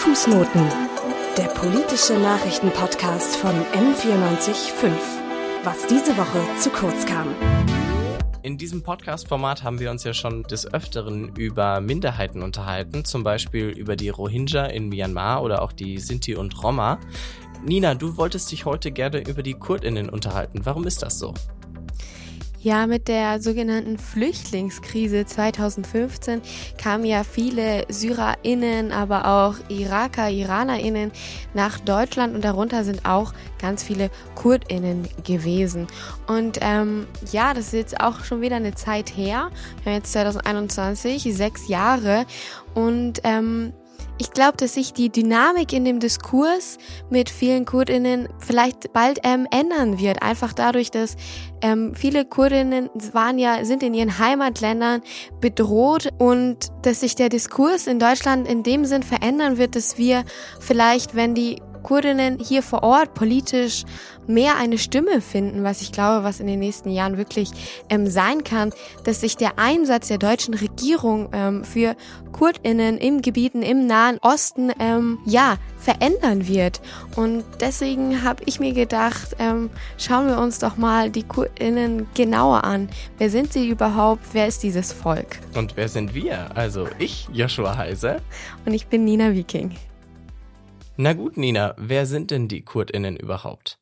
Fußnoten, der politische Nachrichtenpodcast von M945. Was diese Woche zu kurz kam. In diesem Podcast-Format haben wir uns ja schon des Öfteren über Minderheiten unterhalten, zum Beispiel über die Rohingya in Myanmar oder auch die Sinti und Roma. Nina, du wolltest dich heute gerne über die Kurdinnen unterhalten. Warum ist das so? Ja, mit der sogenannten Flüchtlingskrise 2015 kamen ja viele SyrerInnen, aber auch Iraker, IranerInnen nach Deutschland und darunter sind auch ganz viele KurdInnen gewesen. Und ähm, ja, das ist jetzt auch schon wieder eine Zeit her. Wir haben jetzt 2021, sechs Jahre und ähm, ich glaube, dass sich die Dynamik in dem Diskurs mit vielen Kurdinnen vielleicht bald ähm, ändern wird. Einfach dadurch, dass ähm, viele Kurdinnen waren ja, sind in ihren Heimatländern bedroht und dass sich der Diskurs in Deutschland in dem Sinn verändern wird, dass wir vielleicht, wenn die Kurdinnen hier vor Ort politisch mehr eine Stimme finden, was ich glaube, was in den nächsten Jahren wirklich ähm, sein kann, dass sich der Einsatz der deutschen Regierung ähm, für Kurdinnen im Gebieten im Nahen Osten ähm, ja verändern wird. Und deswegen habe ich mir gedacht, ähm, schauen wir uns doch mal die Kurdinnen genauer an. Wer sind sie überhaupt? Wer ist dieses Volk? Und wer sind wir? Also ich, Joshua Heise. Und ich bin Nina Viking. Na gut, Nina, wer sind denn die Kurdinnen überhaupt?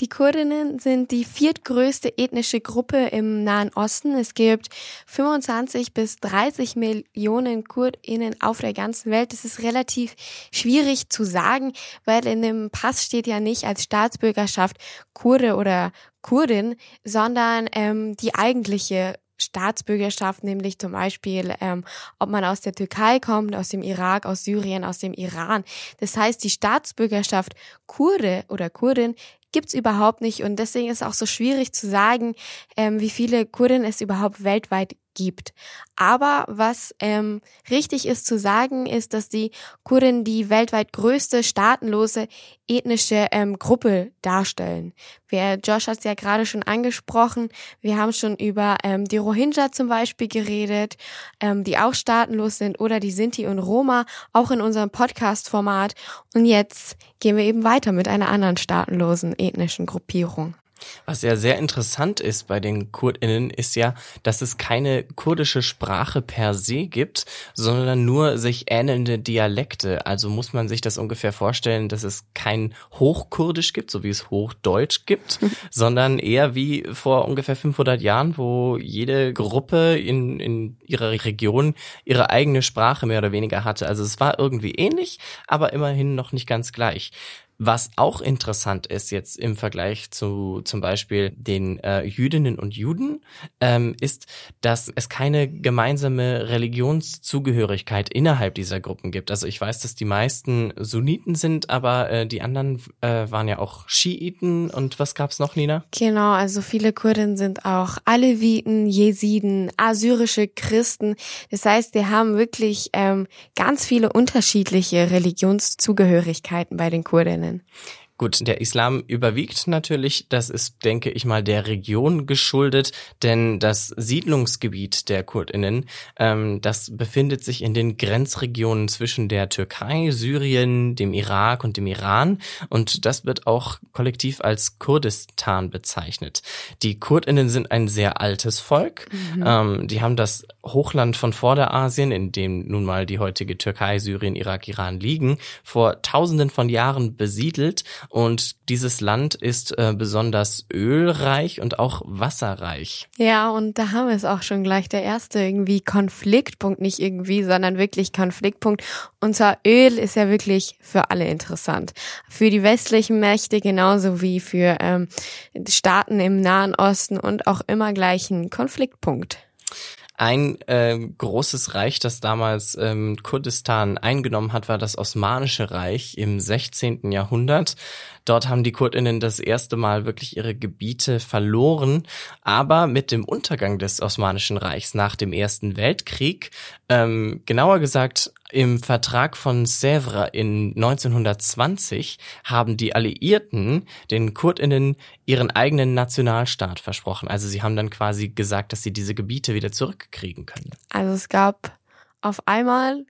Die Kurdinnen sind die viertgrößte ethnische Gruppe im Nahen Osten. Es gibt 25 bis 30 Millionen Kurdinnen auf der ganzen Welt. Das ist relativ schwierig zu sagen, weil in dem Pass steht ja nicht als Staatsbürgerschaft Kurde oder Kurdin, sondern ähm, die eigentliche Staatsbürgerschaft, nämlich zum Beispiel, ähm, ob man aus der Türkei kommt, aus dem Irak, aus Syrien, aus dem Iran. Das heißt, die Staatsbürgerschaft Kurde oder Kurdin gibt's überhaupt nicht und deswegen ist es auch so schwierig zu sagen, ähm, wie viele Kurden es überhaupt weltweit gibt. Aber was ähm, richtig ist zu sagen, ist, dass die Kurden die weltweit größte staatenlose ethnische ähm, Gruppe darstellen. Wir, Josh hat es ja gerade schon angesprochen. Wir haben schon über ähm, die Rohingya zum Beispiel geredet, ähm, die auch staatenlos sind, oder die Sinti und Roma, auch in unserem Podcast-Format. Und jetzt gehen wir eben weiter mit einer anderen staatenlosen ethnischen Gruppierung. Was ja sehr interessant ist bei den KurdInnen, ist ja, dass es keine kurdische Sprache per se gibt, sondern nur sich ähnelnde Dialekte. Also muss man sich das ungefähr vorstellen, dass es kein Hochkurdisch gibt, so wie es Hochdeutsch gibt, sondern eher wie vor ungefähr 500 Jahren, wo jede Gruppe in, in ihrer Region ihre eigene Sprache mehr oder weniger hatte. Also es war irgendwie ähnlich, aber immerhin noch nicht ganz gleich. Was auch interessant ist jetzt im Vergleich zu zum Beispiel den äh, Jüdinnen und Juden, ähm, ist, dass es keine gemeinsame Religionszugehörigkeit innerhalb dieser Gruppen gibt. Also ich weiß, dass die meisten Sunniten sind, aber äh, die anderen äh, waren ja auch Schiiten. Und was gab's noch, Nina? Genau, also viele Kurden sind auch Aleviten, Jesiden, assyrische Christen. Das heißt, wir haben wirklich ähm, ganz viele unterschiedliche Religionszugehörigkeiten bei den Kurdinnen können. Gut, der Islam überwiegt natürlich. Das ist, denke ich mal, der Region geschuldet, denn das Siedlungsgebiet der Kurdinnen, ähm, das befindet sich in den Grenzregionen zwischen der Türkei, Syrien, dem Irak und dem Iran. Und das wird auch kollektiv als Kurdistan bezeichnet. Die Kurdinnen sind ein sehr altes Volk. Mhm. Ähm, die haben das Hochland von Vorderasien, in dem nun mal die heutige Türkei, Syrien, Irak, Iran liegen, vor Tausenden von Jahren besiedelt und dieses Land ist äh, besonders ölreich und auch wasserreich. Ja, und da haben wir es auch schon gleich. Der erste irgendwie Konfliktpunkt, nicht irgendwie, sondern wirklich Konfliktpunkt. Und zwar Öl ist ja wirklich für alle interessant. Für die westlichen Mächte genauso wie für ähm, Staaten im Nahen Osten und auch immer gleich ein Konfliktpunkt. Ein äh, großes Reich, das damals ähm, Kurdistan eingenommen hat, war das Osmanische Reich im 16. Jahrhundert. Dort haben die Kurdinnen das erste Mal wirklich ihre Gebiete verloren. Aber mit dem Untergang des Osmanischen Reichs nach dem Ersten Weltkrieg, ähm, genauer gesagt im Vertrag von Sèvres in 1920, haben die Alliierten den Kurdinnen ihren eigenen Nationalstaat versprochen. Also sie haben dann quasi gesagt, dass sie diese Gebiete wieder zurückkriegen können. Also es gab auf einmal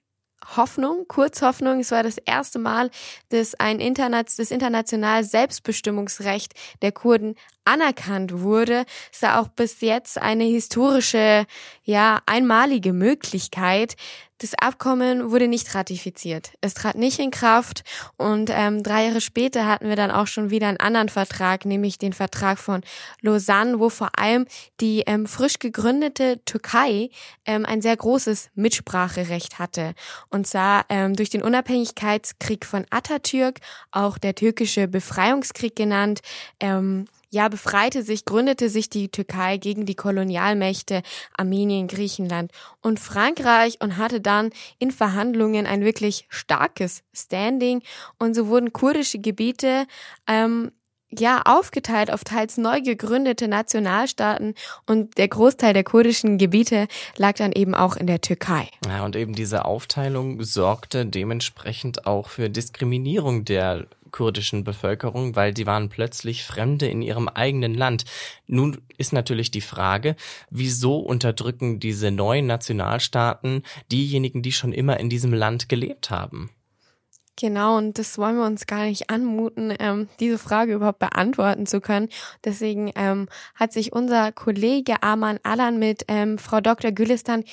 Hoffnung, Kurzhoffnung. Es war das erste Mal, dass ein Internet, das international Selbstbestimmungsrecht der Kurden anerkannt wurde. Es war auch bis jetzt eine historische, ja, einmalige Möglichkeit. Das Abkommen wurde nicht ratifiziert. Es trat nicht in Kraft und ähm, drei Jahre später hatten wir dann auch schon wieder einen anderen Vertrag, nämlich den Vertrag von Lausanne, wo vor allem die ähm, frisch gegründete Türkei ähm, ein sehr großes Mitspracherecht hatte. Und zwar ähm, durch den Unabhängigkeitskrieg von Atatürk, auch der türkische Befreiungskrieg genannt, ähm, ja, befreite sich, gründete sich die Türkei gegen die Kolonialmächte Armenien, Griechenland und Frankreich und hatte dann in Verhandlungen ein wirklich starkes Standing und so wurden kurdische Gebiete ähm, ja aufgeteilt auf teils neu gegründete Nationalstaaten und der Großteil der kurdischen Gebiete lag dann eben auch in der Türkei. Ja, und eben diese Aufteilung sorgte dementsprechend auch für Diskriminierung der kurdischen Bevölkerung, weil sie waren plötzlich Fremde in ihrem eigenen Land. Nun ist natürlich die Frage, wieso unterdrücken diese neuen Nationalstaaten diejenigen, die schon immer in diesem Land gelebt haben? Genau, und das wollen wir uns gar nicht anmuten, ähm, diese Frage überhaupt beantworten zu können. Deswegen ähm, hat sich unser Kollege Arman Alan mit ähm, Frau Dr. Gülistan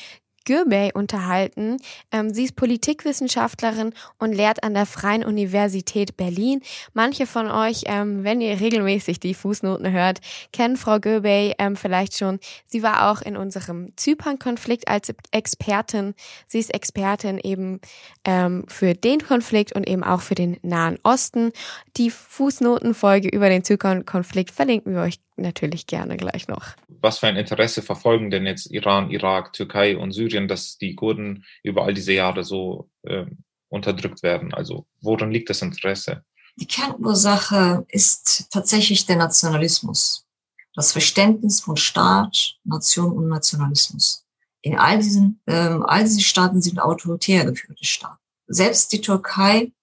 Gürbey unterhalten. Ähm, sie ist Politikwissenschaftlerin und lehrt an der Freien Universität Berlin. Manche von euch, ähm, wenn ihr regelmäßig die Fußnoten hört, kennen Frau Gürbey ähm, vielleicht schon. Sie war auch in unserem Zypern-Konflikt als Expertin. Sie ist Expertin eben ähm, für den Konflikt und eben auch für den Nahen Osten. Die Fußnotenfolge über den Zypern-Konflikt verlinken wir euch natürlich gerne gleich noch. Was für ein Interesse verfolgen denn jetzt Iran, Irak, Türkei und Syrien, dass die Kurden über all diese Jahre so äh, unterdrückt werden? Also worin liegt das Interesse? Die Kernursache ist tatsächlich der Nationalismus, das Verständnis von Staat, Nation und Nationalismus. In all diesen, ähm, all diese Staaten sind autoritär geführte Staaten. Selbst die Türkei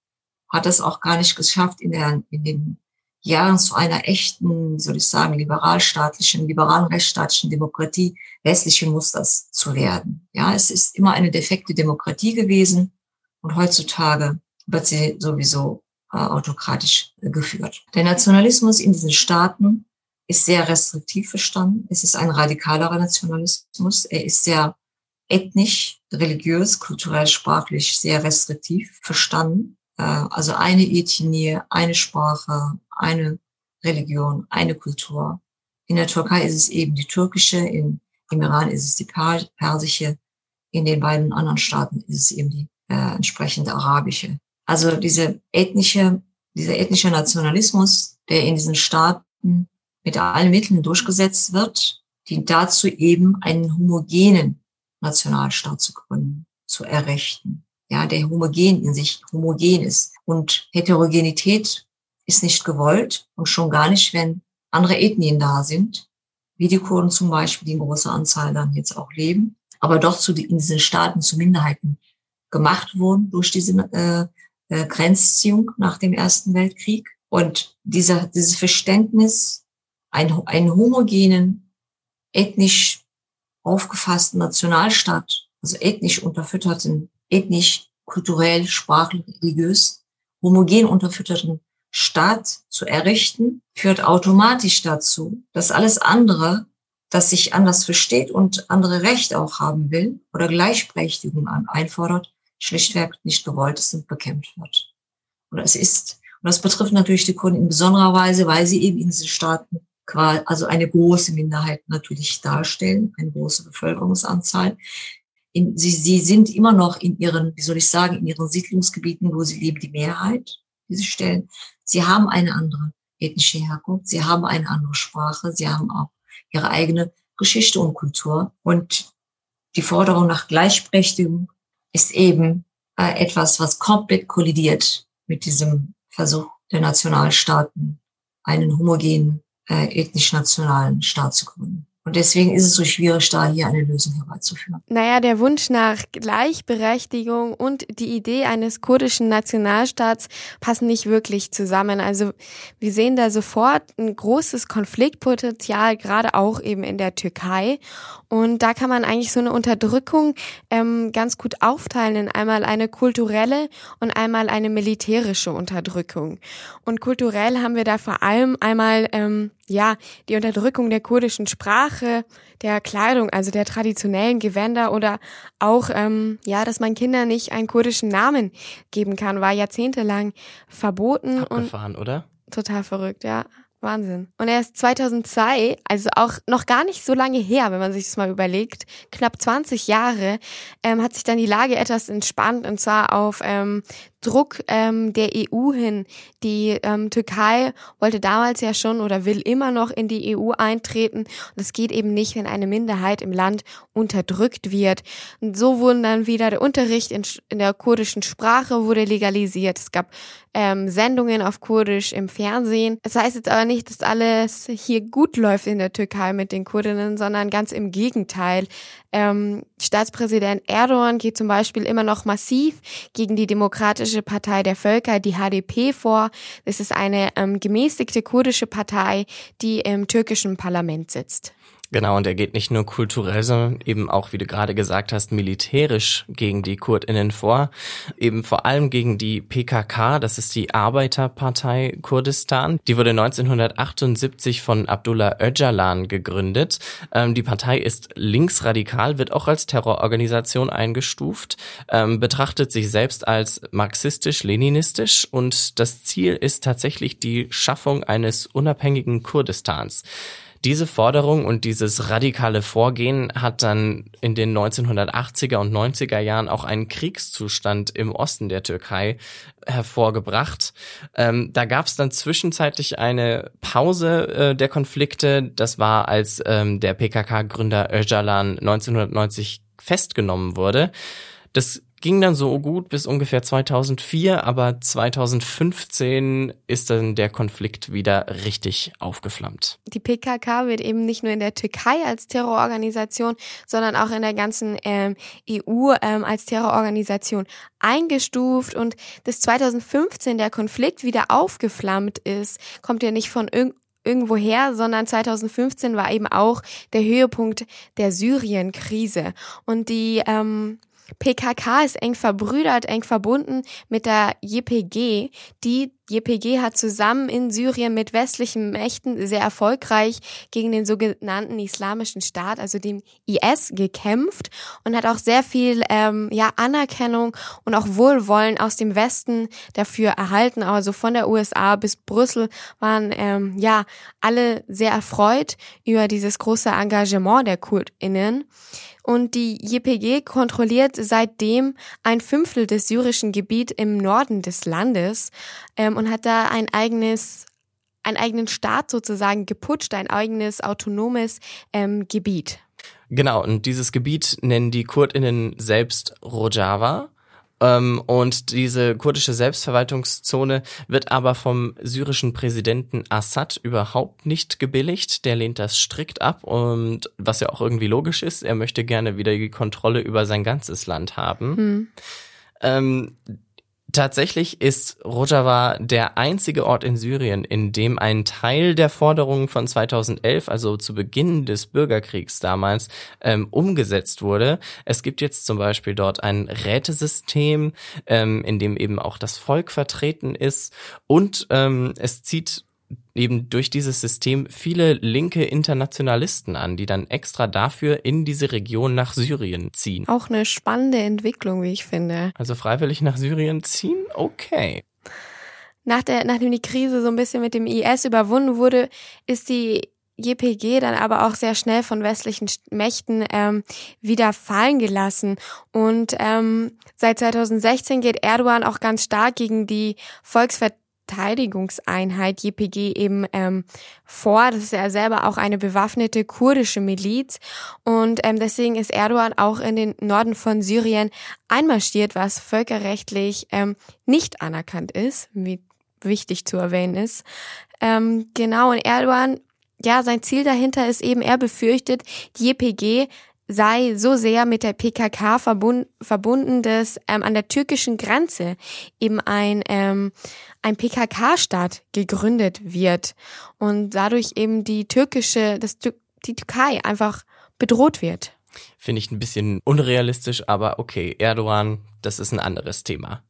hat es auch gar nicht geschafft, in, der, in den Jahren zu einer echten, soll ich sagen, liberalstaatlichen, liberalen rechtsstaatlichen Demokratie westlichen Musters zu werden. Ja, es ist immer eine defekte Demokratie gewesen und heutzutage wird sie sowieso äh, autokratisch geführt. Der Nationalismus in diesen Staaten ist sehr restriktiv verstanden. Es ist ein radikalerer Nationalismus. Er ist sehr ethnisch, religiös, kulturell, sprachlich sehr restriktiv verstanden. Äh, also eine Ethnie, eine Sprache, eine Religion, eine Kultur. In der Türkei ist es eben die türkische, in, im Iran ist es die persische, in den beiden anderen Staaten ist es eben die äh, entsprechende arabische. Also diese ethnische, dieser ethnische Nationalismus, der in diesen Staaten mit allen Mitteln durchgesetzt wird, dient dazu eben einen homogenen Nationalstaat zu gründen, zu errichten. Ja, der homogen in sich homogen ist. Und Heterogenität ist nicht gewollt und schon gar nicht, wenn andere Ethnien da sind, wie die Kurden zum Beispiel, die in großer Anzahl dann jetzt auch leben, aber doch zu, in diesen Staaten zu Minderheiten gemacht wurden durch diese äh, äh, Grenzziehung nach dem Ersten Weltkrieg. Und dieser, dieses Verständnis, ein, einen homogenen, ethnisch aufgefassten Nationalstaat, also ethnisch unterfütterten, ethnisch, kulturell, sprachlich, religiös, homogen unterfütterten Staat zu errichten, führt automatisch dazu, dass alles andere, das sich anders versteht und andere Rechte auch haben will oder Gleichberechtigung einfordert, schlichtweg nicht gewollt ist und bekämpft wird. Und es ist, und das betrifft natürlich die Kunden in besonderer Weise, weil sie eben in diesen Staaten quasi, also eine große Minderheit natürlich darstellen, eine große Bevölkerungsanzahl. In, sie, sie sind immer noch in ihren, wie soll ich sagen, in ihren Siedlungsgebieten, wo sie leben, die Mehrheit, diese Stellen. Sie haben eine andere ethnische Herkunft, sie haben eine andere Sprache, sie haben auch ihre eigene Geschichte und Kultur. Und die Forderung nach Gleichberechtigung ist eben äh, etwas, was komplett kollidiert mit diesem Versuch der Nationalstaaten, einen homogenen äh, ethnisch-nationalen Staat zu gründen. Und deswegen ist es so schwierig, da hier eine Lösung herbeizuführen. Naja, der Wunsch nach Gleichberechtigung und die Idee eines kurdischen Nationalstaats passen nicht wirklich zusammen. Also wir sehen da sofort ein großes Konfliktpotenzial, gerade auch eben in der Türkei. Und da kann man eigentlich so eine Unterdrückung ähm, ganz gut aufteilen in einmal eine kulturelle und einmal eine militärische Unterdrückung. Und kulturell haben wir da vor allem einmal ähm, ja, die Unterdrückung der kurdischen Sprache, der Kleidung, also der traditionellen Gewänder oder auch, ähm, ja, dass man Kindern nicht einen kurdischen Namen geben kann, war jahrzehntelang verboten. Abgefahren, und oder? Total verrückt, ja. Wahnsinn. Und er ist 2002, also auch noch gar nicht so lange her, wenn man sich das mal überlegt, knapp 20 Jahre, ähm, hat sich dann die Lage etwas entspannt und zwar auf ähm, Druck ähm, der EU hin. Die ähm, Türkei wollte damals ja schon oder will immer noch in die EU eintreten. Und es geht eben nicht, wenn eine Minderheit im Land unterdrückt wird. Und so wurden dann wieder der Unterricht in, in der kurdischen Sprache wurde legalisiert. Es gab ähm, Sendungen auf Kurdisch im Fernsehen. Das heißt jetzt aber nicht, dass alles hier gut läuft in der Türkei mit den Kurdinnen, sondern ganz im Gegenteil. Ähm, Staatspräsident Erdogan geht zum Beispiel immer noch massiv gegen die Demokratische Partei der Völker, die HDP, vor. Das ist eine ähm, gemäßigte kurdische Partei, die im türkischen Parlament sitzt. Genau, und er geht nicht nur kulturell, sondern eben auch, wie du gerade gesagt hast, militärisch gegen die KurdInnen vor. Eben vor allem gegen die PKK, das ist die Arbeiterpartei Kurdistan. Die wurde 1978 von Abdullah Öcalan gegründet. Ähm, die Partei ist linksradikal, wird auch als Terrororganisation eingestuft, ähm, betrachtet sich selbst als marxistisch-leninistisch und das Ziel ist tatsächlich die Schaffung eines unabhängigen Kurdistans. Diese Forderung und dieses radikale Vorgehen hat dann in den 1980er und 90er Jahren auch einen Kriegszustand im Osten der Türkei hervorgebracht. Ähm, da gab es dann zwischenzeitlich eine Pause äh, der Konflikte. Das war, als ähm, der PKK-Gründer Öcalan 1990 festgenommen wurde. Das ging dann so gut bis ungefähr 2004, aber 2015 ist dann der Konflikt wieder richtig aufgeflammt. Die PKK wird eben nicht nur in der Türkei als Terrororganisation, sondern auch in der ganzen ähm, EU ähm, als Terrororganisation eingestuft und bis 2015 der Konflikt wieder aufgeflammt ist, kommt ja nicht von irgend irgendwoher, sondern 2015 war eben auch der Höhepunkt der Syrien-Krise. Und die ähm, PKK ist eng verbrüdert, eng verbunden mit der JPG. Die JPG hat zusammen in Syrien mit westlichen Mächten sehr erfolgreich gegen den sogenannten Islamischen Staat, also dem IS, gekämpft und hat auch sehr viel ähm, ja, Anerkennung und auch Wohlwollen aus dem Westen dafür erhalten. Also von der USA bis Brüssel waren ähm, ja alle sehr erfreut über dieses große Engagement der KurdInnen. Und die JPG kontrolliert seitdem ein Fünftel des syrischen Gebiet im Norden des Landes ähm, und hat da ein eigenes einen eigenen Staat sozusagen geputscht, ein eigenes autonomes ähm, Gebiet. Genau, und dieses Gebiet nennen die KurdInnen selbst Rojava. Ähm, und diese kurdische Selbstverwaltungszone wird aber vom syrischen Präsidenten Assad überhaupt nicht gebilligt. Der lehnt das strikt ab und was ja auch irgendwie logisch ist, er möchte gerne wieder die Kontrolle über sein ganzes Land haben. Hm. Ähm, Tatsächlich ist Rojava der einzige Ort in Syrien, in dem ein Teil der Forderungen von 2011, also zu Beginn des Bürgerkriegs damals, ähm, umgesetzt wurde. Es gibt jetzt zum Beispiel dort ein Rätesystem, ähm, in dem eben auch das Volk vertreten ist und ähm, es zieht eben durch dieses System viele linke Internationalisten an, die dann extra dafür in diese Region nach Syrien ziehen. Auch eine spannende Entwicklung, wie ich finde. Also freiwillig nach Syrien ziehen? Okay. Nach der, nachdem die Krise so ein bisschen mit dem IS überwunden wurde, ist die JPG dann aber auch sehr schnell von westlichen Mächten ähm, wieder fallen gelassen. Und ähm, seit 2016 geht Erdogan auch ganz stark gegen die Volksver Verteidigungseinheit JPG eben ähm, vor. Das ist ja selber auch eine bewaffnete kurdische Miliz und ähm, deswegen ist Erdogan auch in den Norden von Syrien einmarschiert, was völkerrechtlich ähm, nicht anerkannt ist, wie wichtig zu erwähnen ist. Ähm, genau, und Erdogan ja, sein Ziel dahinter ist eben, er befürchtet, die JPG sei so sehr mit der PKK verbund, verbunden, dass ähm, an der türkischen Grenze eben ein, ähm, ein PKK-Staat gegründet wird und dadurch eben die türkische, das, die Türkei einfach bedroht wird. Finde ich ein bisschen unrealistisch, aber okay, Erdogan, das ist ein anderes Thema.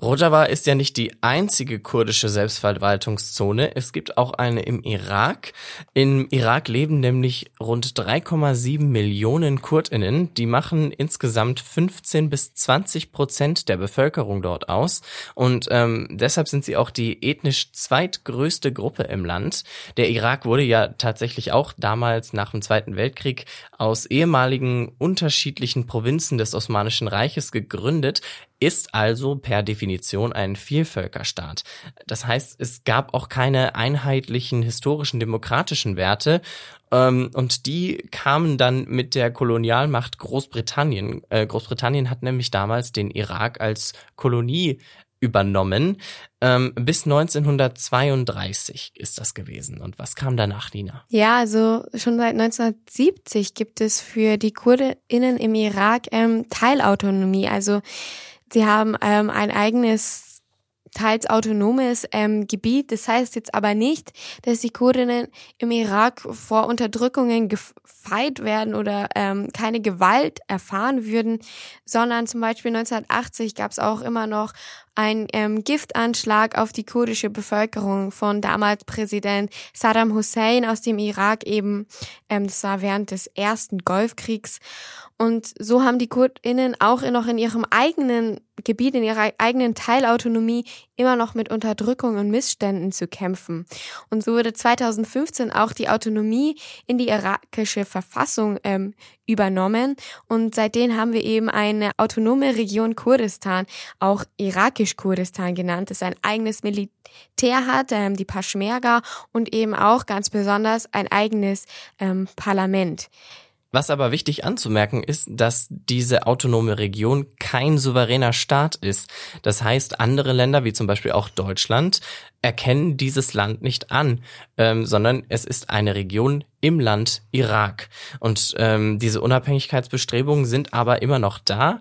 Rojava ist ja nicht die einzige kurdische Selbstverwaltungszone. Es gibt auch eine im Irak. Im Irak leben nämlich rund 3,7 Millionen Kurdinnen. Die machen insgesamt 15 bis 20 Prozent der Bevölkerung dort aus. Und ähm, deshalb sind sie auch die ethnisch zweitgrößte Gruppe im Land. Der Irak wurde ja tatsächlich auch damals nach dem Zweiten Weltkrieg aus ehemaligen unterschiedlichen Provinzen des Osmanischen Reiches gegründet ist also per Definition ein Vielvölkerstaat. Das heißt, es gab auch keine einheitlichen historischen demokratischen Werte ähm, und die kamen dann mit der Kolonialmacht Großbritannien. Äh, Großbritannien hat nämlich damals den Irak als Kolonie übernommen. Ähm, bis 1932 ist das gewesen. Und was kam danach, Nina? Ja, also schon seit 1970 gibt es für die KurdInnen im Irak ähm, Teilautonomie. Also Sie haben ähm, ein eigenes teils autonomes ähm, Gebiet. Das heißt jetzt aber nicht, dass die Kurdinnen im Irak vor Unterdrückungen gefeit werden oder ähm, keine Gewalt erfahren würden, sondern zum Beispiel 1980 gab es auch immer noch einen ähm, Giftanschlag auf die kurdische Bevölkerung von damals Präsident Saddam Hussein aus dem Irak eben. Ähm, das war während des ersten Golfkriegs. Und so haben die KurdInnen auch noch in ihrem eigenen Gebiet, in ihrer eigenen Teilautonomie immer noch mit Unterdrückung und Missständen zu kämpfen. Und so wurde 2015 auch die Autonomie in die irakische Verfassung ähm, übernommen. Und seitdem haben wir eben eine autonome Region Kurdistan, auch irakisch-Kurdistan genannt, das ein eigenes Militär hat, ähm, die Peshmerga und eben auch ganz besonders ein eigenes ähm, Parlament. Was aber wichtig anzumerken ist, dass diese autonome Region kein souveräner Staat ist. Das heißt, andere Länder, wie zum Beispiel auch Deutschland, erkennen dieses Land nicht an, ähm, sondern es ist eine Region im Land Irak. Und ähm, diese Unabhängigkeitsbestrebungen sind aber immer noch da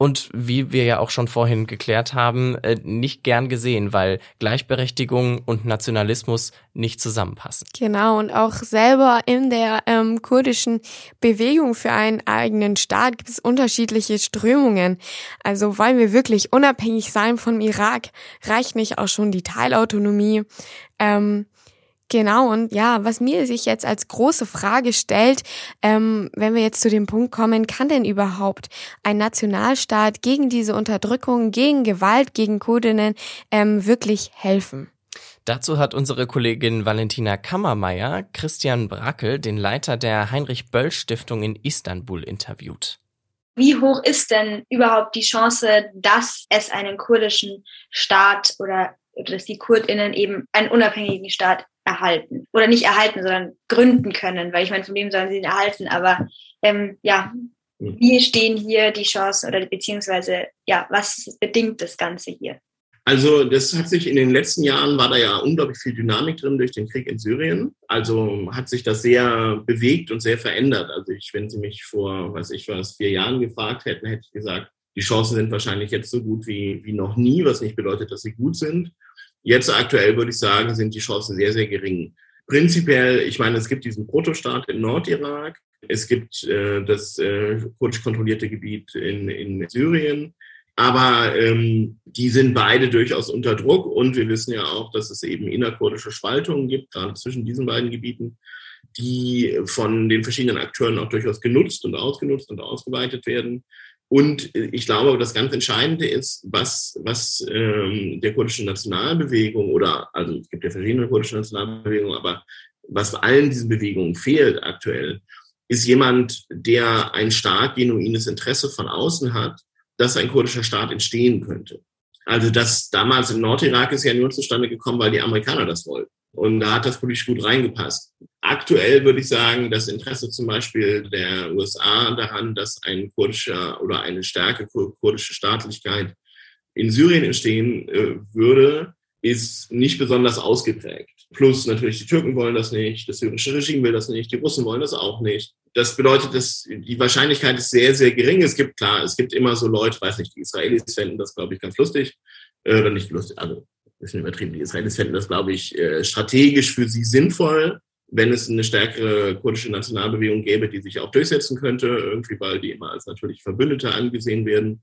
und wie wir ja auch schon vorhin geklärt haben, äh, nicht gern gesehen, weil Gleichberechtigung und Nationalismus nicht zusammenpassen. Genau, und auch selber in der ähm, kurdischen Bewegung für einen eigenen Staat gibt es unterschiedliche Strömungen. Also wollen wir wirklich unabhängig sein vom Irak, reicht nicht auch schon die Teilautonomie. Ähm, Genau, und ja, was mir sich jetzt als große Frage stellt, ähm, wenn wir jetzt zu dem Punkt kommen, kann denn überhaupt ein Nationalstaat gegen diese Unterdrückung, gegen Gewalt, gegen Kurdinnen ähm, wirklich helfen? Dazu hat unsere Kollegin Valentina Kammermeier Christian Brackel, den Leiter der Heinrich-Böll-Stiftung in Istanbul, interviewt. Wie hoch ist denn überhaupt die Chance, dass es einen kurdischen Staat oder dass die KurdInnen eben einen unabhängigen Staat erhalten. Oder nicht erhalten, sondern gründen können, weil ich meine, von dem sollen sie ihn erhalten. Aber ähm, ja, hm. wie stehen hier die Chancen oder beziehungsweise ja, was bedingt das Ganze hier? Also das hat sich in den letzten Jahren, war da ja unglaublich viel Dynamik drin durch den Krieg in Syrien. Also hat sich das sehr bewegt und sehr verändert. Also ich, wenn Sie mich vor, weiß ich was, vier Jahren gefragt hätten, hätte ich gesagt, die Chancen sind wahrscheinlich jetzt so gut wie, wie noch nie, was nicht bedeutet, dass sie gut sind. Jetzt aktuell würde ich sagen, sind die Chancen sehr, sehr gering. Prinzipiell, ich meine, es gibt diesen Protostaat im Nordirak, es gibt äh, das äh, kurdisch kontrollierte Gebiet in, in Syrien, aber ähm, die sind beide durchaus unter Druck und wir wissen ja auch, dass es eben innerkurdische Spaltungen gibt, gerade zwischen diesen beiden Gebieten, die von den verschiedenen Akteuren auch durchaus genutzt und ausgenutzt und ausgeweitet werden. Und ich glaube, das ganz Entscheidende ist, was, was ähm, der kurdischen Nationalbewegung oder, also es gibt ja verschiedene kurdische Nationalbewegungen, aber was allen diesen Bewegungen fehlt aktuell, ist jemand, der ein stark genuines Interesse von außen hat, dass ein kurdischer Staat entstehen könnte. Also das damals im Nordirak ist ja nur zustande gekommen, weil die Amerikaner das wollten. Und da hat das politisch gut reingepasst. Aktuell würde ich sagen, das Interesse zum Beispiel der USA daran, dass ein kurdischer oder eine starke kurdische Staatlichkeit in Syrien entstehen äh, würde, ist nicht besonders ausgeprägt. Plus natürlich die Türken wollen das nicht, das syrische Regime will das nicht, die Russen wollen das auch nicht. Das bedeutet, dass die Wahrscheinlichkeit ist sehr, sehr gering. Es gibt klar, es gibt immer so Leute, weiß nicht, die Israelis fänden das, glaube ich, ganz lustig. Äh, oder nicht lustig, also bisschen übertrieben. Die Israelis fänden das, glaube ich, äh, strategisch für sie sinnvoll, wenn es eine stärkere kurdische Nationalbewegung gäbe, die sich auch durchsetzen könnte, irgendwie, weil die immer als natürlich Verbündete angesehen werden.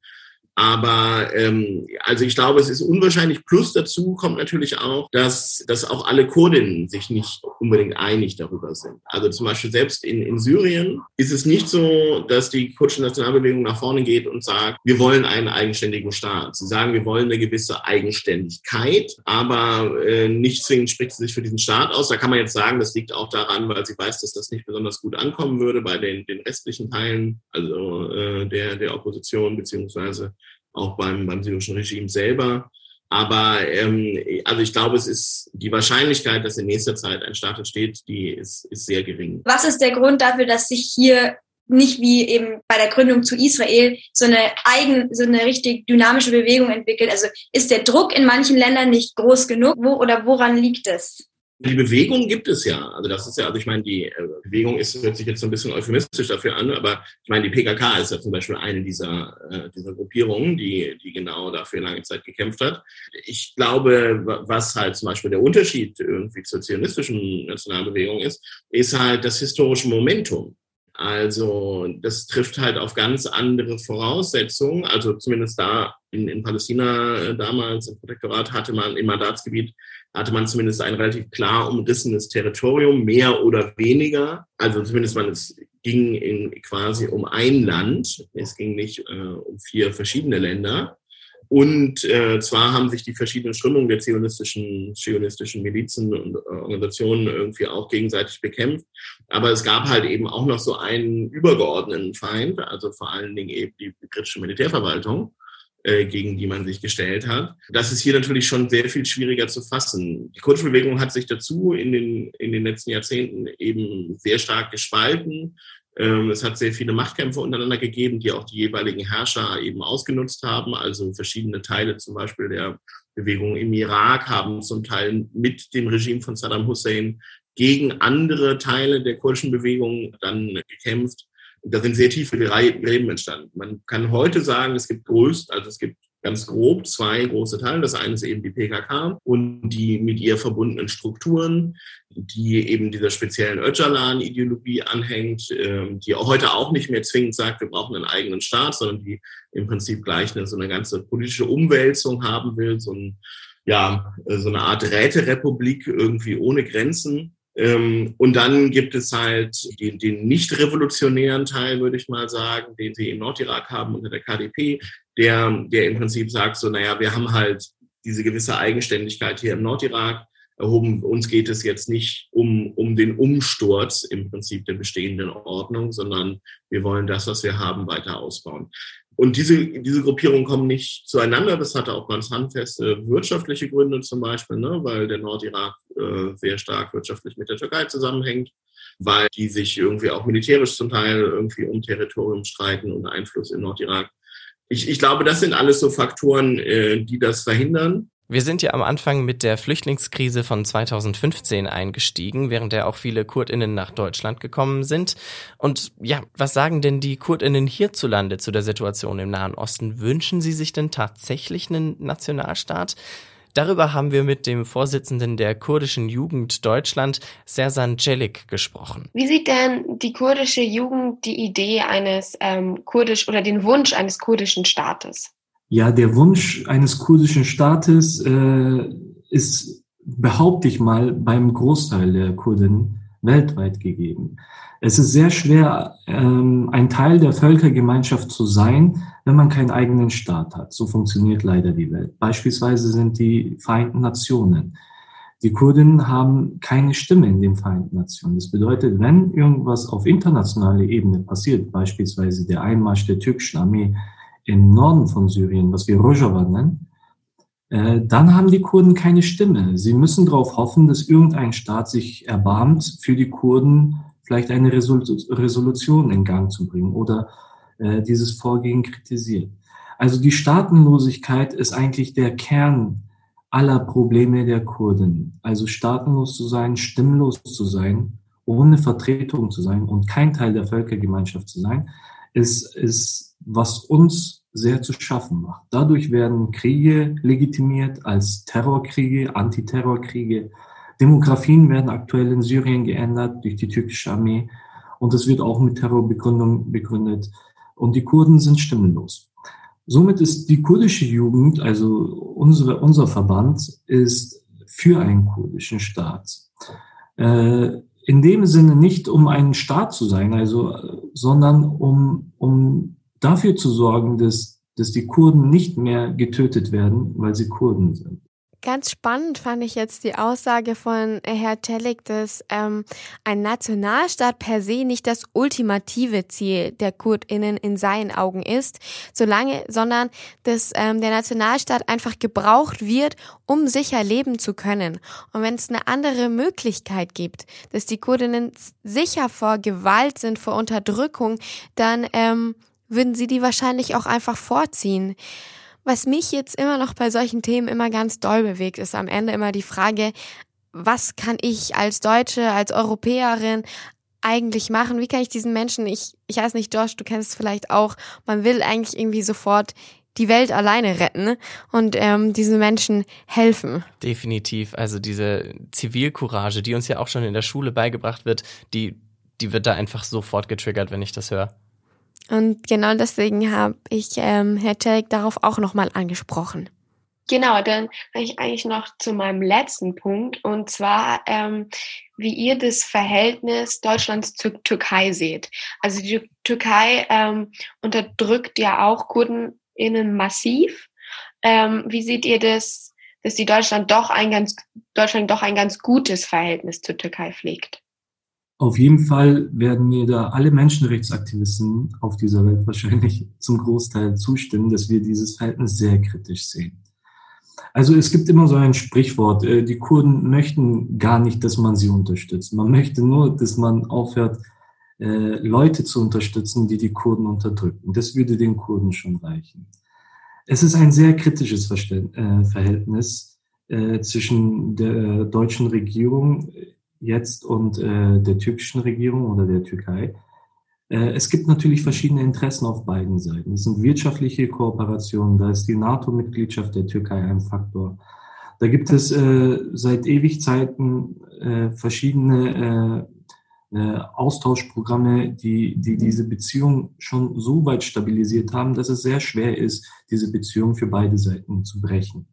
Aber ähm, also ich glaube, es ist unwahrscheinlich. Plus dazu kommt natürlich auch, dass, dass auch alle Kurdinnen sich nicht unbedingt einig darüber sind. Also zum Beispiel selbst in, in Syrien ist es nicht so, dass die kurdische Nationalbewegung nach vorne geht und sagt, wir wollen einen eigenständigen Staat. Sie sagen, wir wollen eine gewisse Eigenständigkeit, aber äh, nicht zwingend spricht sie sich für diesen Staat aus. Da kann man jetzt sagen, das liegt auch daran, weil sie weiß, dass das nicht besonders gut ankommen würde bei den, den restlichen Teilen, also äh, der, der Opposition beziehungsweise auch beim, beim syrischen Regime selber. Aber ähm, also ich glaube, es ist die Wahrscheinlichkeit, dass in nächster Zeit ein Staat entsteht, die ist, ist sehr gering. Was ist der Grund dafür, dass sich hier nicht wie eben bei der Gründung zu Israel so eine eigen, so eine richtig dynamische Bewegung entwickelt? Also ist der Druck in manchen Ländern nicht groß genug? Wo oder woran liegt es? Die Bewegung gibt es ja. Also das ist ja, also ich meine, die äh, Bewegung ist, hört sich jetzt so ein bisschen euphemistisch dafür an, aber ich meine, die PKK ist ja zum Beispiel eine dieser, äh, dieser Gruppierungen, die, die genau dafür lange Zeit gekämpft hat. Ich glaube, was halt zum Beispiel der Unterschied irgendwie zur zionistischen Nationalbewegung ist, ist halt das historische Momentum. Also das trifft halt auf ganz andere Voraussetzungen. Also zumindest da in, in Palästina äh, damals im Protektorat hatte man im Mandatsgebiet hatte man zumindest ein relativ klar umrissenes Territorium, mehr oder weniger. Also zumindest man es ging in quasi um ein Land. Es ging nicht äh, um vier verschiedene Länder. Und äh, zwar haben sich die verschiedenen Strömungen der zionistischen, zionistischen Milizen und äh, Organisationen irgendwie auch gegenseitig bekämpft. Aber es gab halt eben auch noch so einen übergeordneten Feind, also vor allen Dingen eben die britische Militärverwaltung. Äh, gegen die man sich gestellt hat. Das ist hier natürlich schon sehr viel schwieriger zu fassen. Die Kurdische hat sich dazu in den, in den letzten Jahrzehnten eben sehr stark gespalten. Ähm, es hat sehr viele Machtkämpfe untereinander gegeben, die auch die jeweiligen Herrscher eben ausgenutzt haben. Also verschiedene Teile zum Beispiel der Bewegung im Irak haben zum Teil mit dem Regime von Saddam Hussein gegen andere Teile der kurdischen Bewegung dann gekämpft da sind sehr tiefe Gräben entstanden. Man kann heute sagen, es gibt größt, also es gibt ganz grob zwei große Teile. Das eine ist eben die PKK und die mit ihr verbundenen Strukturen, die eben dieser speziellen Öcalan-Ideologie anhängt, ähm, die heute auch nicht mehr zwingend sagt, wir brauchen einen eigenen Staat, sondern die im Prinzip gleich eine, so eine ganze politische Umwälzung haben will, so, ein, ja, so eine Art Räterepublik irgendwie ohne Grenzen. Ähm, und dann gibt es halt den, den nicht revolutionären Teil, würde ich mal sagen, den sie im Nordirak haben unter der KDP, der, der im Prinzip sagt, so, naja, wir haben halt diese gewisse Eigenständigkeit hier im Nordirak erhoben. Uns geht es jetzt nicht um, um den Umsturz im Prinzip der bestehenden Ordnung, sondern wir wollen das, was wir haben, weiter ausbauen. Und diese, diese Gruppierungen kommen nicht zueinander. Das hatte auch ganz handfeste wirtschaftliche Gründe zum Beispiel, ne, weil der Nordirak äh, sehr stark wirtschaftlich mit der Türkei zusammenhängt, weil die sich irgendwie auch militärisch zum Teil irgendwie um Territorium streiten und Einfluss im Nordirak. Ich, ich glaube, das sind alles so Faktoren, äh, die das verhindern. Wir sind ja am Anfang mit der Flüchtlingskrise von 2015 eingestiegen, während der auch viele Kurdinnen nach Deutschland gekommen sind. Und ja, was sagen denn die Kurdinnen hierzulande zu der Situation im Nahen Osten? Wünschen sie sich denn tatsächlich einen Nationalstaat? Darüber haben wir mit dem Vorsitzenden der kurdischen Jugend Deutschland, Sersan Celik, gesprochen. Wie sieht denn die kurdische Jugend die Idee eines ähm, kurdisch oder den Wunsch eines kurdischen Staates? Ja, der Wunsch eines kurdischen Staates äh, ist, behaupte ich mal, beim Großteil der Kurden weltweit gegeben. Es ist sehr schwer, ähm, ein Teil der Völkergemeinschaft zu sein, wenn man keinen eigenen Staat hat. So funktioniert leider die Welt. Beispielsweise sind die Vereinten Nationen. Die Kurden haben keine Stimme in den Vereinten Nationen. Das bedeutet, wenn irgendwas auf internationaler Ebene passiert, beispielsweise der Einmarsch der türkischen Armee im Norden von Syrien, was wir Rojava nennen, äh, dann haben die Kurden keine Stimme. Sie müssen darauf hoffen, dass irgendein Staat sich erbarmt, für die Kurden vielleicht eine Resolution in Gang zu bringen oder äh, dieses Vorgehen kritisiert. Also die Staatenlosigkeit ist eigentlich der Kern aller Probleme der Kurden. Also staatenlos zu sein, stimmlos zu sein, ohne Vertretung zu sein und kein Teil der Völkergemeinschaft zu sein, ist, ist was uns sehr zu schaffen macht. Dadurch werden Kriege legitimiert als Terrorkriege, Antiterrorkriege. Demografien werden aktuell in Syrien geändert durch die türkische Armee und es wird auch mit Terrorbegründung begründet. Und die Kurden sind stimmenlos. Somit ist die kurdische Jugend, also unsere, unser Verband, ist für einen kurdischen Staat. Äh, in dem Sinne nicht, um ein Staat zu sein, also, sondern um, um dafür zu sorgen, dass, dass die Kurden nicht mehr getötet werden, weil sie Kurden sind. Ganz spannend fand ich jetzt die Aussage von Herr Tellig, dass ähm, ein Nationalstaat per se nicht das ultimative Ziel der KurdInnen in seinen Augen ist, solange, sondern dass ähm, der Nationalstaat einfach gebraucht wird, um sicher leben zu können. Und wenn es eine andere Möglichkeit gibt, dass die Kurdinnen sicher vor Gewalt sind, vor Unterdrückung, dann ähm, würden sie die wahrscheinlich auch einfach vorziehen. Was mich jetzt immer noch bei solchen Themen immer ganz doll bewegt, ist am Ende immer die Frage, was kann ich als Deutsche, als Europäerin eigentlich machen? Wie kann ich diesen Menschen, ich, ich weiß nicht, Josh, du kennst es vielleicht auch, man will eigentlich irgendwie sofort die Welt alleine retten und ähm, diesen Menschen helfen. Definitiv. Also diese Zivilcourage, die uns ja auch schon in der Schule beigebracht wird, die, die wird da einfach sofort getriggert, wenn ich das höre. Und genau deswegen habe ich ähm, Herr Telek darauf auch nochmal angesprochen. Genau, dann komme ich eigentlich noch zu meinem letzten Punkt und zwar, ähm, wie ihr das Verhältnis Deutschlands zur Türkei seht. Also die Türkei ähm, unterdrückt ja auch KurdenInnen massiv. Ähm, wie seht ihr das, dass die Deutschland doch ein ganz Deutschland doch ein ganz gutes Verhältnis zur Türkei pflegt? Auf jeden Fall werden mir da alle Menschenrechtsaktivisten auf dieser Welt wahrscheinlich zum Großteil zustimmen, dass wir dieses Verhältnis sehr kritisch sehen. Also es gibt immer so ein Sprichwort, äh, die Kurden möchten gar nicht, dass man sie unterstützt. Man möchte nur, dass man aufhört, äh, Leute zu unterstützen, die die Kurden unterdrücken. Das würde den Kurden schon reichen. Es ist ein sehr kritisches äh, Verhältnis zwischen der deutschen Regierung jetzt und äh, der türkischen Regierung oder der Türkei. Äh, es gibt natürlich verschiedene Interessen auf beiden Seiten. Es sind wirtschaftliche Kooperationen, da ist die NATO-Mitgliedschaft der Türkei ein Faktor. Da gibt es äh, seit ewig Zeiten äh, verschiedene äh, äh, Austauschprogramme, die, die diese Beziehung schon so weit stabilisiert haben, dass es sehr schwer ist, diese Beziehung für beide Seiten zu brechen.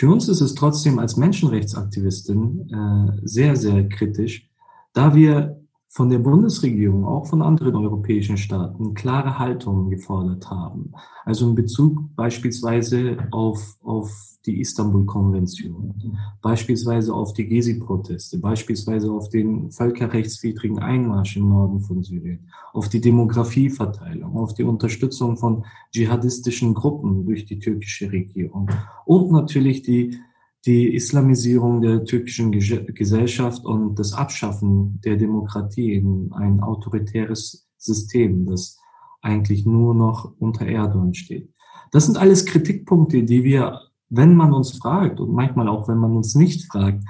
Für uns ist es trotzdem als Menschenrechtsaktivistin äh, sehr, sehr kritisch, da wir von der Bundesregierung, auch von anderen europäischen Staaten, klare Haltungen gefordert haben. Also in Bezug beispielsweise auf, auf die Istanbul-Konvention, beispielsweise auf die Gezi-Proteste, beispielsweise auf den völkerrechtswidrigen Einmarsch im Norden von Syrien, auf die Demografieverteilung, auf die Unterstützung von dschihadistischen Gruppen durch die türkische Regierung und natürlich die die Islamisierung der türkischen Gesellschaft und das Abschaffen der Demokratie in ein autoritäres System, das eigentlich nur noch unter Erdogan steht. Das sind alles Kritikpunkte, die wir, wenn man uns fragt und manchmal auch, wenn man uns nicht fragt,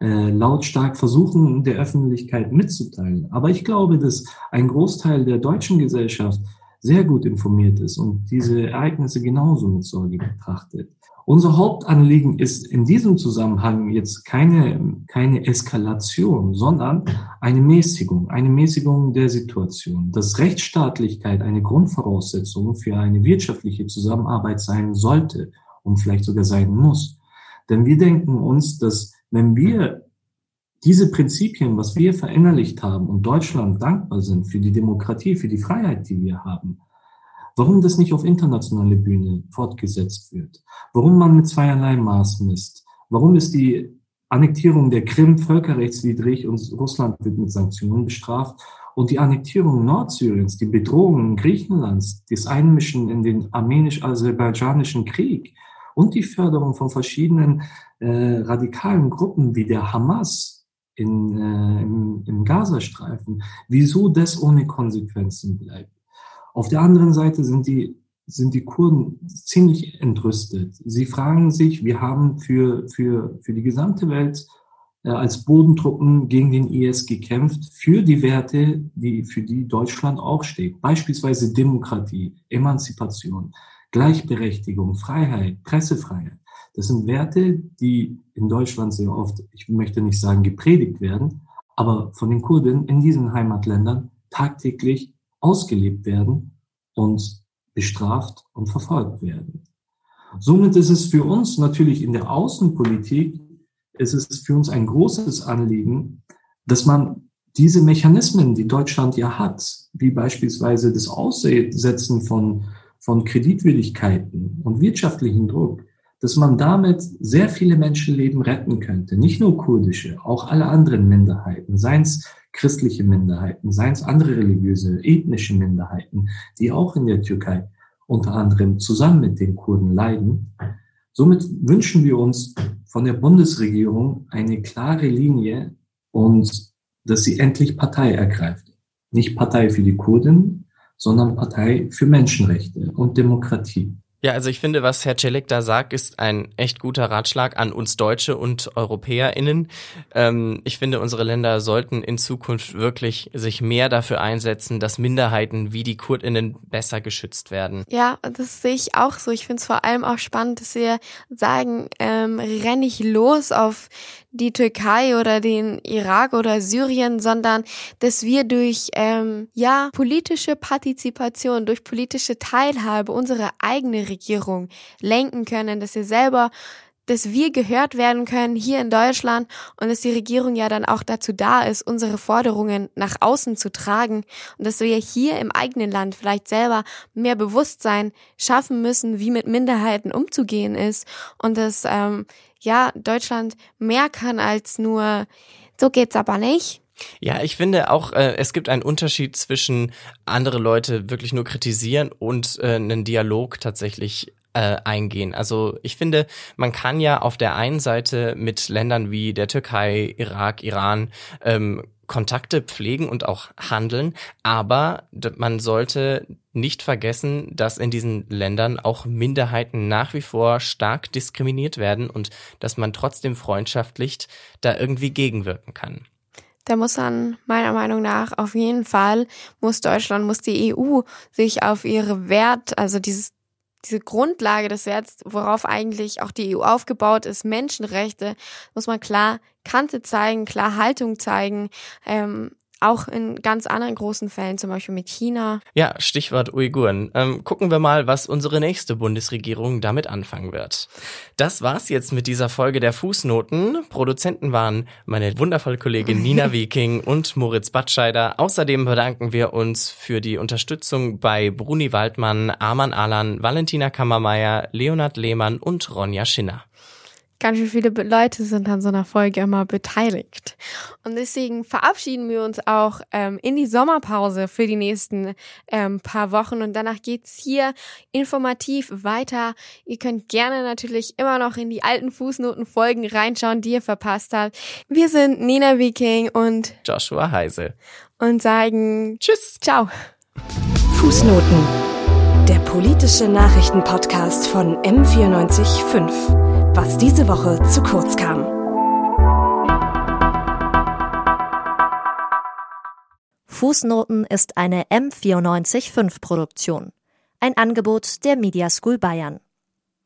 äh, lautstark versuchen, der Öffentlichkeit mitzuteilen. Aber ich glaube, dass ein Großteil der deutschen Gesellschaft sehr gut informiert ist und diese Ereignisse genauso mit Sorge betrachtet. Unser Hauptanliegen ist in diesem Zusammenhang jetzt keine, keine Eskalation, sondern eine Mäßigung, eine Mäßigung der Situation. Dass Rechtsstaatlichkeit eine Grundvoraussetzung für eine wirtschaftliche Zusammenarbeit sein sollte und vielleicht sogar sein muss. Denn wir denken uns, dass wenn wir diese Prinzipien, was wir verinnerlicht haben und Deutschland dankbar sind für die Demokratie, für die Freiheit, die wir haben, warum das nicht auf internationale Bühne fortgesetzt wird, warum man mit zweierlei Maß misst, warum ist die Annektierung der Krim völkerrechtswidrig und Russland wird mit Sanktionen bestraft? Und die Annektierung Nordsyriens, die Bedrohung Griechenlands, das Einmischen in den armenisch-aserbaidschanischen Krieg und die Förderung von verschiedenen äh, radikalen Gruppen wie der Hamas in, äh, im, im Gazastreifen, wieso das ohne Konsequenzen bleibt. Auf der anderen Seite sind die sind die Kurden ziemlich entrüstet. Sie fragen sich, wir haben für, für, für die gesamte Welt äh, als Bodentruppen gegen den IS gekämpft, für die Werte, die, für die Deutschland auch steht. Beispielsweise Demokratie, Emanzipation, Gleichberechtigung, Freiheit, Pressefreiheit. Das sind Werte, die in Deutschland sehr oft, ich möchte nicht sagen gepredigt werden, aber von den Kurden in diesen Heimatländern tagtäglich ausgelebt werden und bestraft und verfolgt werden. Somit ist es für uns natürlich in der Außenpolitik, ist es für uns ein großes Anliegen, dass man diese Mechanismen, die Deutschland ja hat, wie beispielsweise das Aussetzen von, von Kreditwürdigkeiten und wirtschaftlichen Druck, dass man damit sehr viele Menschenleben retten könnte. Nicht nur kurdische, auch alle anderen Minderheiten, seien es christliche Minderheiten, seien es andere religiöse, ethnische Minderheiten, die auch in der Türkei unter anderem zusammen mit den Kurden leiden. Somit wünschen wir uns von der Bundesregierung eine klare Linie und dass sie endlich Partei ergreift. Nicht Partei für die Kurden, sondern Partei für Menschenrechte und Demokratie. Ja, also ich finde, was Herr Celik da sagt, ist ein echt guter Ratschlag an uns Deutsche und EuropäerInnen. Ähm, ich finde, unsere Länder sollten in Zukunft wirklich sich mehr dafür einsetzen, dass Minderheiten wie die KurdInnen besser geschützt werden. Ja, das sehe ich auch so. Ich finde es vor allem auch spannend, dass wir sagen, ähm, renn ich los auf die Türkei oder den Irak oder Syrien, sondern dass wir durch ähm, ja politische Partizipation, durch politische Teilhabe unsere eigene Regierung lenken können, dass wir selber dass wir gehört werden können hier in Deutschland und dass die Regierung ja dann auch dazu da ist, unsere Forderungen nach außen zu tragen und dass wir hier im eigenen Land vielleicht selber mehr Bewusstsein schaffen müssen, wie mit Minderheiten umzugehen ist und dass ähm, ja Deutschland mehr kann als nur so geht's aber nicht. Ja, ich finde auch, äh, es gibt einen Unterschied zwischen andere Leute wirklich nur kritisieren und äh, einen Dialog tatsächlich äh, eingehen. Also ich finde, man kann ja auf der einen Seite mit Ländern wie der Türkei, Irak, Iran ähm, Kontakte pflegen und auch handeln, aber man sollte nicht vergessen, dass in diesen Ländern auch Minderheiten nach wie vor stark diskriminiert werden und dass man trotzdem freundschaftlich da irgendwie gegenwirken kann. Da muss dann meiner Meinung nach auf jeden Fall, muss Deutschland, muss die EU sich auf ihre Wert, also dieses diese Grundlage des Werts, worauf eigentlich auch die EU aufgebaut ist, Menschenrechte, muss man klar Kante zeigen, klar Haltung zeigen. Ähm, auch in ganz anderen großen Fällen, zum Beispiel mit China. Ja, Stichwort Uiguren. Ähm, gucken wir mal, was unsere nächste Bundesregierung damit anfangen wird. Das war's jetzt mit dieser Folge der Fußnoten. Produzenten waren meine wundervolle Kollegin Nina Wiking und Moritz Batscheider. Außerdem bedanken wir uns für die Unterstützung bei Bruni Waldmann, Arman Alan, Valentina Kammermeier, Leonard Lehmann und Ronja Schinner ganz schön viele Leute sind an so einer Folge immer beteiligt. Und deswegen verabschieden wir uns auch ähm, in die Sommerpause für die nächsten ähm, paar Wochen. Und danach geht's hier informativ weiter. Ihr könnt gerne natürlich immer noch in die alten Fußnotenfolgen reinschauen, die ihr verpasst habt. Wir sind Nina Viking und Joshua Heise. Und sagen Tschüss. Ciao. Fußnoten. Der politische Nachrichtenpodcast von M945 was diese Woche zu kurz kam. Fußnoten ist eine M945 Produktion. Ein Angebot der Media School Bayern.